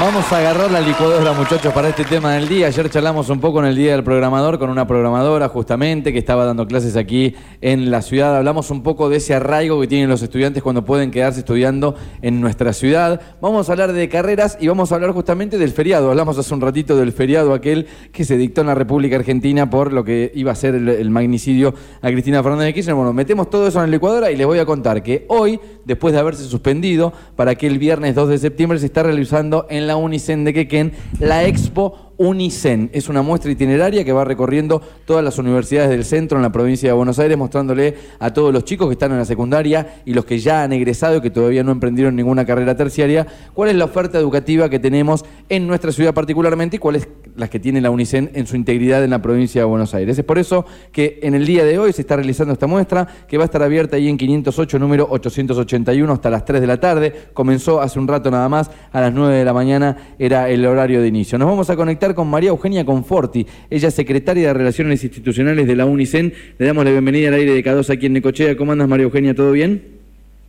Vamos a agarrar la licuadora, muchachos, para este tema del día. Ayer charlamos un poco en el Día del Programador con una programadora justamente que estaba dando clases aquí en la ciudad. Hablamos un poco de ese arraigo que tienen los estudiantes cuando pueden quedarse estudiando en nuestra ciudad. Vamos a hablar de carreras y vamos a hablar justamente del feriado. Hablamos hace un ratito del feriado aquel que se dictó en la República Argentina por lo que iba a ser el, magnicidio a Cristina Fernández de Kirchner. Bueno, metemos todo eso en la licuadora y les voy a contar que hoy, después de haberse suspendido, para que el viernes 2 de septiembre se está realizando en la la Unicen de Quequén la Expo Unicen. Es una muestra itineraria que va recorriendo todas las universidades del centro en la provincia de Buenos Aires, mostrándole a todos los chicos que están en la secundaria y los que ya han egresado y que todavía no emprendieron ninguna carrera terciaria, cuál es la oferta educativa que tenemos en nuestra ciudad particularmente y cuáles las que tiene la Unicen en su integridad en la provincia de Buenos Aires. Es por eso que en el día de hoy se está realizando esta muestra que va a estar abierta ahí en 508, número 881, hasta las 3 de la tarde. Comenzó hace un rato nada más, a las 9 de la mañana era el horario de inicio. Nos vamos a conectar con María Eugenia Conforti. Ella es secretaria de Relaciones Institucionales de la UNICEN. Le damos la bienvenida al aire de K2 aquí en Necochea. ¿Cómo andas, María Eugenia? ¿Todo bien?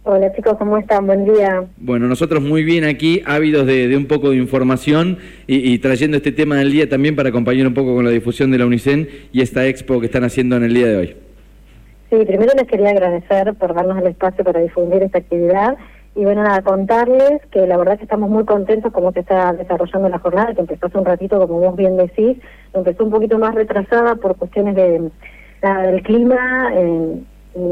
Hola chicos, ¿cómo están? Buen día. Bueno, nosotros muy bien aquí, ávidos de, un poco de información y, trayendo este tema del día también para acompañar un poco con la difusión de la UNICEN y esta expo que están haciendo en el día de hoy. Sí, primero les quería agradecer por darnos el espacio para difundir esta actividad y bueno, nada, contarles que la verdad que estamos muy contentos como se está desarrollando la jornada, que empezó hace un ratito, como vos bien decís, empezó un poquito más retrasada por cuestiones de, del clima.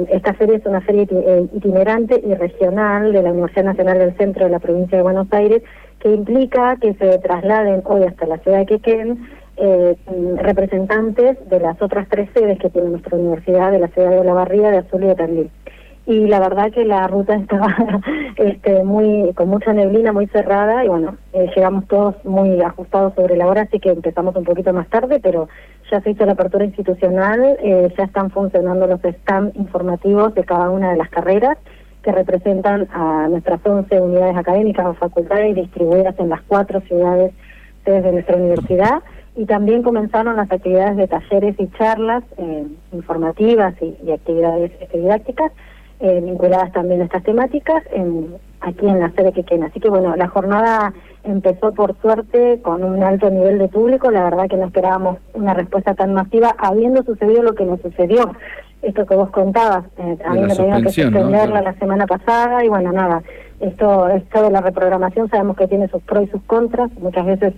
esta feria es una feria eh, itinerante y regional de la Universidad Nacional del Centro de la provincia de Buenos Aires, que implica que se trasladen hoy hasta la ciudad de Quequén eh, representantes de las otras tres sedes que tiene nuestra universidad, de la ciudad de Olavarría, de Azul y de Tandil y la verdad que la ruta estaba este, muy con mucha neblina, muy cerrada y bueno, eh, llegamos todos muy ajustados sobre la hora, así que empezamos un poquito más tarde, pero ya se hizo la apertura institucional, eh, ya están funcionando los stands informativos de cada una de las carreras que representan a nuestras 11 unidades académicas o facultades distribuidas en las cuatro ciudades de nuestra universidad y también comenzaron las actividades de talleres y charlas eh, informativas y actividades didácticas eh, vinculadas también a estas temáticas en, aquí en la sede Quequén. Así que bueno, la jornada empezó por suerte con un alto nivel de público, la verdad que no esperábamos una respuesta tan masiva, habiendo sucedido lo que nos sucedió. Esto que vos contabas, eh, también me tenían que suspenderla la semana pasada y bueno, nada, esto, esto de la reprogramación sabemos que tiene sus pros y sus contras, muchas veces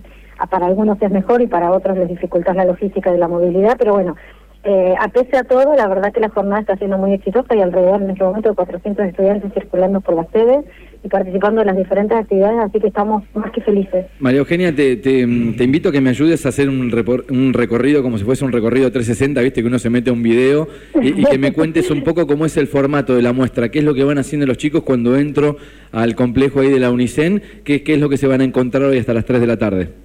para algunos es mejor y para otros les dificulta la logística de la movilidad, pero bueno, eh, a pesar a todo, la verdad que la jornada está siendo muy exitosa y alrededor en este momento de 400 estudiantes circulando por las sedes y participando en las diferentes actividades, así que estamos más que felices. María Eugenia, te, te, invito a que me ayudes a hacer un, un, recorrido como si fuese un recorrido 360, viste que uno se mete a un video y, que me cuentes un poco cómo es el formato de la muestra, qué es lo que van haciendo los chicos cuando entro al complejo ahí de la UNICEN, qué, qué es lo que se van a encontrar hoy hasta las 3 de la tarde.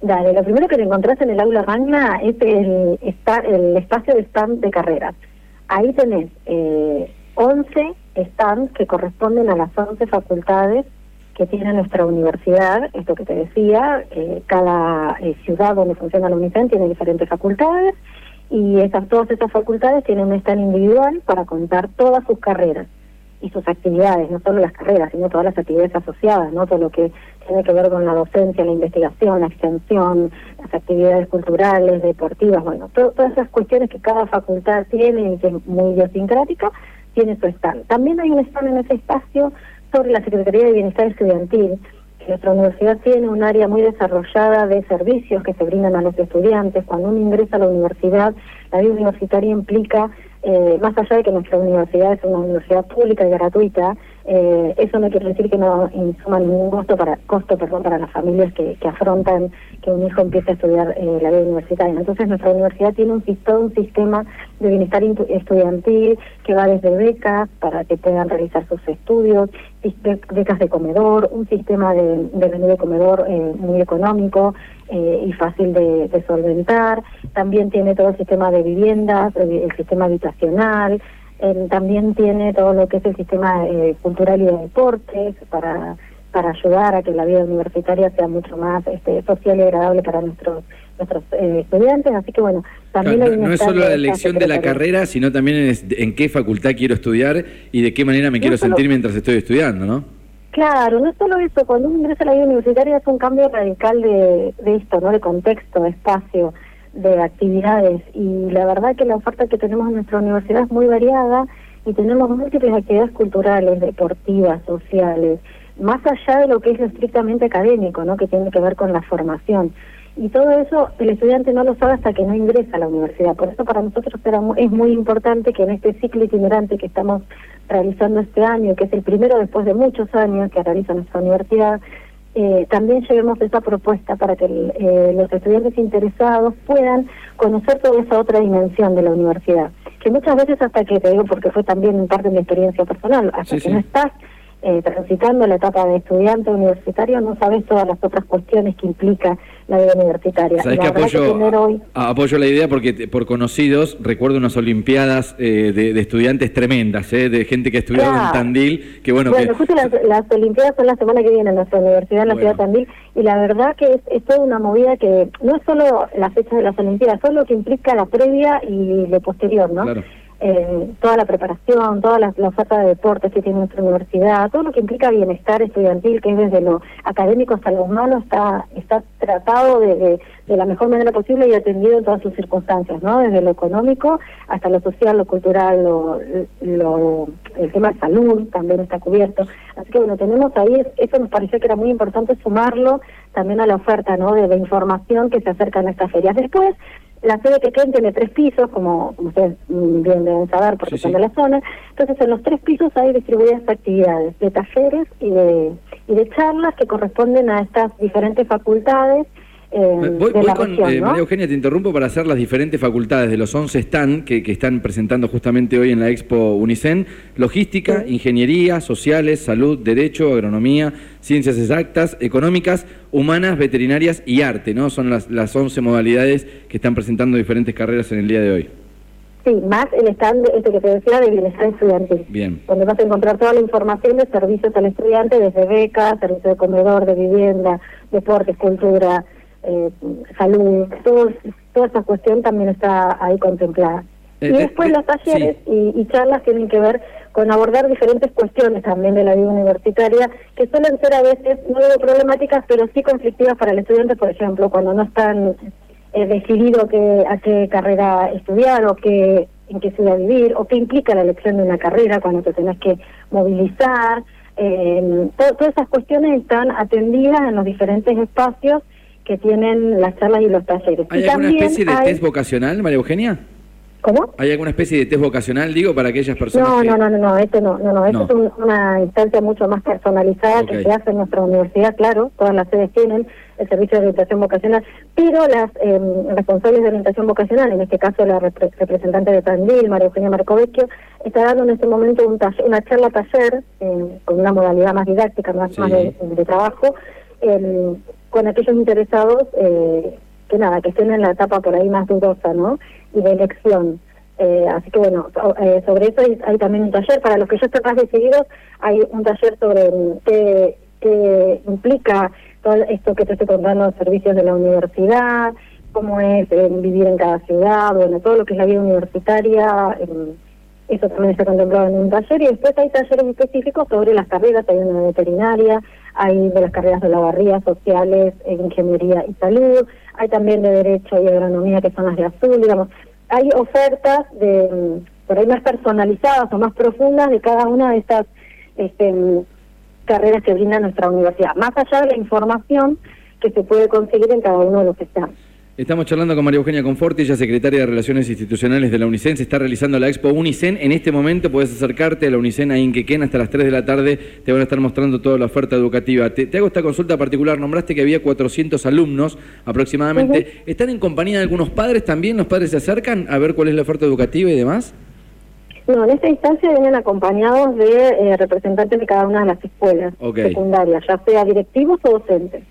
Dale, lo primero que te encontrás en el aula magna es el, el espacio de stand de carreras. Ahí tenés eh, 11 stands que corresponden a las 11 facultades que tiene nuestra universidad, esto que te decía, eh, cada eh, ciudad donde funciona la UNICEN tiene diferentes facultades y esas todas esas facultades tienen un stand individual para contar todas sus carreras y sus actividades, no solo las carreras, sino todas las actividades asociadas, no todo lo que tiene que ver con la docencia, la investigación, la extensión, las actividades culturales, deportivas, bueno, todas esas cuestiones que cada facultad tiene y que es muy idiosincrática, tiene su stand. También hay un stand en ese espacio sobre la Secretaría de Bienestar Estudiantil, nuestra universidad tiene un área muy desarrollada de servicios que se brindan a los estudiantes. Cuando uno ingresa a la universidad, la vida universitaria implica eh, más allá de que nuestra universidad es una universidad pública y gratuita, eh, eso no quiere decir que no insuma ningún costo para costo perdón para las familias que, que afrontan que un hijo empiece a estudiar eh, la vida universitaria. Entonces nuestra universidad tiene un, todo un sistema de bienestar estudiantil que va desde becas para que puedan realizar sus estudios, becas de comedor, un sistema de, de menú de comedor eh, muy económico eh, y fácil de, de, solventar. También tiene todo el sistema de viviendas, el, sistema habitacional. También tiene todo lo que es el sistema eh, cultural y de deportes para para ayudar a que la vida universitaria sea mucho más este, social y agradable para nuestros nuestros eh, estudiantes, así que bueno, también no, no es solo la elección de la carrera, sino también en, qué facultad quiero estudiar y de qué manera me quiero sentir mientras estoy estudiando, ¿no? Claro, no es solo eso, cuando uno ingresa a la vida universitaria es un cambio radical de, de esto, ¿no? De contexto, de espacio, de actividades y la verdad que la oferta que tenemos en nuestra universidad es muy variada y tenemos múltiples actividades culturales, deportivas, sociales, más allá de lo que es lo estrictamente académico, ¿no? Que tiene que ver con la formación. Y todo eso el estudiante no lo sabe hasta que no ingresa a la universidad. Por eso para nosotros era es muy importante que en este ciclo itinerante que estamos realizando este año, que es el primero después de muchos años que realiza nuestra universidad, eh, también llevemos esa propuesta para que eh, los estudiantes interesados puedan conocer toda esa otra dimensión de la universidad. Que muchas veces hasta que, te digo porque fue también parte de mi experiencia personal, hasta que no estás eh, transitando la etapa de estudiante universitario, no sabes todas las otras cuestiones que implica la vida universitaria. ¿Sabes que apoyo, apoyo la idea porque por conocidos recuerdo unas olimpiadas eh, de, estudiantes tremendas, eh, de gente que ha estudiado en Tandil, que bueno... Bueno, justo las, olimpiadas son la semana que viene en nuestra universidad en la ciudad de Tandil, y la verdad que es, es, toda una movida que no es solo la fecha de las olimpiadas, solo lo que implica la previa y lo posterior, ¿no? Claro eh, toda la preparación, toda la, oferta de deportes que tiene nuestra universidad, todo lo que implica bienestar estudiantil, que es desde lo académico hasta lo humano, está, está tratado de, de, la mejor manera posible y atendido en todas sus circunstancias, ¿no? Desde lo económico hasta lo social, lo cultural, lo, lo, el tema de salud también está cubierto. Así que bueno, tenemos ahí, eso nos pareció que era muy importante sumarlo también a la oferta, ¿no? De, de información que se acerca en estas ferias. Después, la sede que queden tiene tres pisos, como, ustedes bien deben saber porque son de la zona. Entonces, en los tres pisos hay distribuidas actividades de talleres y de, y de charlas que corresponden a estas diferentes facultades eh, voy, con eh, María Eugenia, te interrumpo para hacer las diferentes facultades de los 11 stand que, están presentando justamente hoy en la Expo Unicen, logística, ingeniería, sociales, salud, derecho, agronomía, ciencias exactas, económicas, humanas, veterinarias y arte, ¿no? Son las, las 11 modalidades que están presentando diferentes carreras en el día de hoy. Sí, más el stand este que te decía de bienestar estudiantil. Bien. Donde vas a encontrar toda la información de servicios al estudiante, desde becas, servicio de comedor, de vivienda, deportes, cultura, eh, salud, todo, toda esa cuestión también está ahí contemplada. Eh, y después los talleres y, charlas tienen que ver con abordar diferentes cuestiones también de la vida universitaria, que suelen ser a veces no digo problemáticas, pero sí conflictivas para el estudiante, por ejemplo, cuando no están eh, decidido que, a qué carrera estudiar o qué, en qué ciudad vivir, o qué implica la elección de una carrera cuando te tenés que movilizar. Eh, todas esas cuestiones están atendidas en los diferentes espacios que tienen las charlas y los talleres. ¿Hay alguna especie de test vocacional, María Eugenia? ¿Cómo? ¿Hay alguna especie de test vocacional, digo, para aquellas personas no, No, no, no, no, esto no, no, no, esto es una instancia mucho más personalizada que se hace en nuestra universidad, claro, todas las sedes tienen el servicio de orientación vocacional, pero las eh, responsables de orientación vocacional, en este caso la representante de Tandil, María Eugenia Marcovecchio, está dando en este momento un una charla taller eh, con una modalidad más didáctica, más, más de, de trabajo, eh, con aquellos interesados eh, que nada, que estén en la etapa por ahí más dudosa, ¿no? Y de elección. Eh, así que bueno, eh, sobre eso hay, también un taller. Para los que ya están más decididos, hay un taller sobre mm, qué, qué implica todo esto que te estoy contando, servicios de la universidad, cómo es vivir en cada ciudad, bueno, todo lo que es la vida universitaria. eso también está contemplado en un taller y después hay talleres específicos sobre las carreras, hay una veterinaria, hay de las carreras de lavarría, sociales, ingeniería y salud, hay también de derecho y agronomía que son las de azul, digamos, hay ofertas de mm, por ahí más personalizadas o más profundas de cada una de estas este, mm, carreras que brinda nuestra universidad, más allá de la información que se puede conseguir en cada uno de los están. Estamos charlando con María Eugenia Conforti, ella secretaria de Relaciones Institucionales de la UNICEN. Se está realizando la Expo UNICEN. En este momento puedes acercarte a la UNICEN a Inquequén hasta las 3 de la tarde. Te van a estar mostrando toda la oferta educativa. Te, hago esta consulta particular. Nombraste que había 400 alumnos aproximadamente. ¿Están en compañía de algunos padres también? ¿Los padres se acercan a ver cuál es la oferta educativa y demás? No, en esta instancia vienen acompañados de eh, representantes de cada una de las escuelas secundarias, ya sea directivos o docentes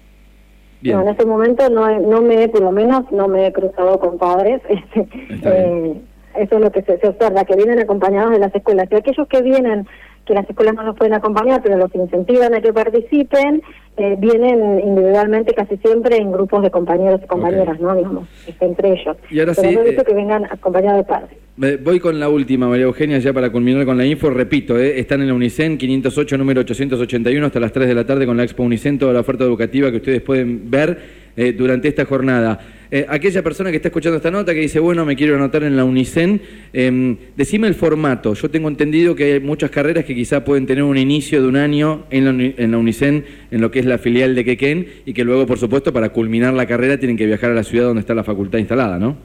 en ese momento no, no me, por lo menos, no me he cruzado con padres. Este, eh, eso es lo que se, observa, que vienen acompañados de las escuelas. Y aquellos que vienen que las escuelas no los pueden acompañar, pero los incentivan a que participen, eh, vienen individualmente casi siempre en grupos de compañeros y compañeras, ¿no? Digamos, entre ellos. Y ahora pero sí, no eh, que vengan acompañados de padres. Voy con la última, María Eugenia, ya para culminar con la info. Repito, eh, están en la Unicen 508, número 881, hasta las 3 de la tarde con la Expo Unicen, toda la oferta educativa que ustedes pueden ver eh, durante esta jornada. Eh, aquella persona que está escuchando esta nota que dice, bueno, me quiero anotar en la Unicen, eh, decime el formato. Yo tengo entendido que hay muchas carreras que quizá pueden tener un inicio de un año en la, en la Unicen, en lo que es la filial de Quequén, y que luego, por supuesto, para culminar la carrera tienen que viajar a la ciudad donde está la facultad instalada, ¿no?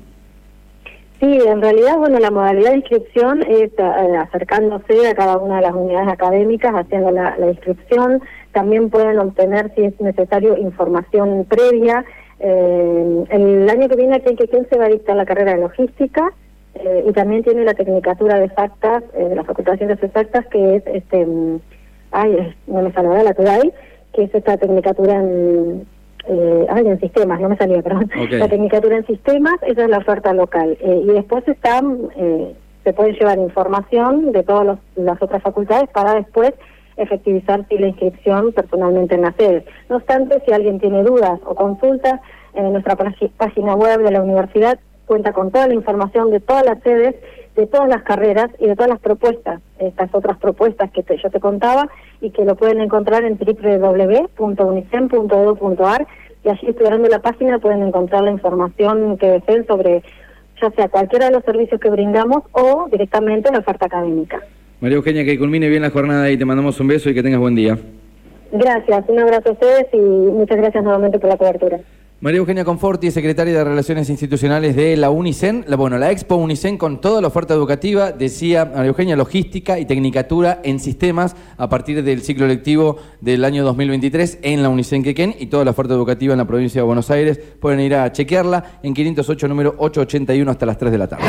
Sí, en realidad, bueno, la modalidad de inscripción es eh, acercándose a cada una de las unidades académicas, haciendo la inscripción. También pueden obtener, si es necesario, información previa. Eh, el año que viene aquí en Quequén se va a dictar la carrera de logística eh, y también tiene la tecnicatura de exactas, eh, de la Facultad de Ciencias Exactas, que es, este, mm, ay, no me sale la TUDAI, que es esta tecnicatura en, eh, ay, en sistemas, no me salía, perdón. La tecnicatura en sistemas, esa es la oferta local. Y después están, se pueden llevar información de todas los- las otras facultades para después efectivizar si la inscripción personalmente en las sedes. No obstante, si alguien tiene dudas o consultas, en nuestra pagi- página web de la universidad cuenta con toda la información de todas las sedes, de todas las carreras y de todas las propuestas, estas otras propuestas que yo te contaba y que lo pueden encontrar en www.unicem.edu.ar y allí explorando la página pueden encontrar la información que deseen sobre ya sea cualquiera de los servicios que brindamos o directamente la oferta académica. María Eugenia, que culmine bien la jornada y te mandamos un beso y que tengas buen día. Gracias, un abrazo a ustedes y muchas gracias nuevamente por la cobertura. María Eugenia Conforti, secretaria de Relaciones Institucionales de la Unicen. La, bueno, la Expo Unicen con toda la oferta educativa, decía María Eugenia, logística y tecnicatura en sistemas a partir del ciclo lectivo del año 2023 en la Unicen Quequén y toda la oferta educativa en la provincia de Buenos Aires. Pueden ir a chequearla en 508 número 881 hasta las 3 de la tarde.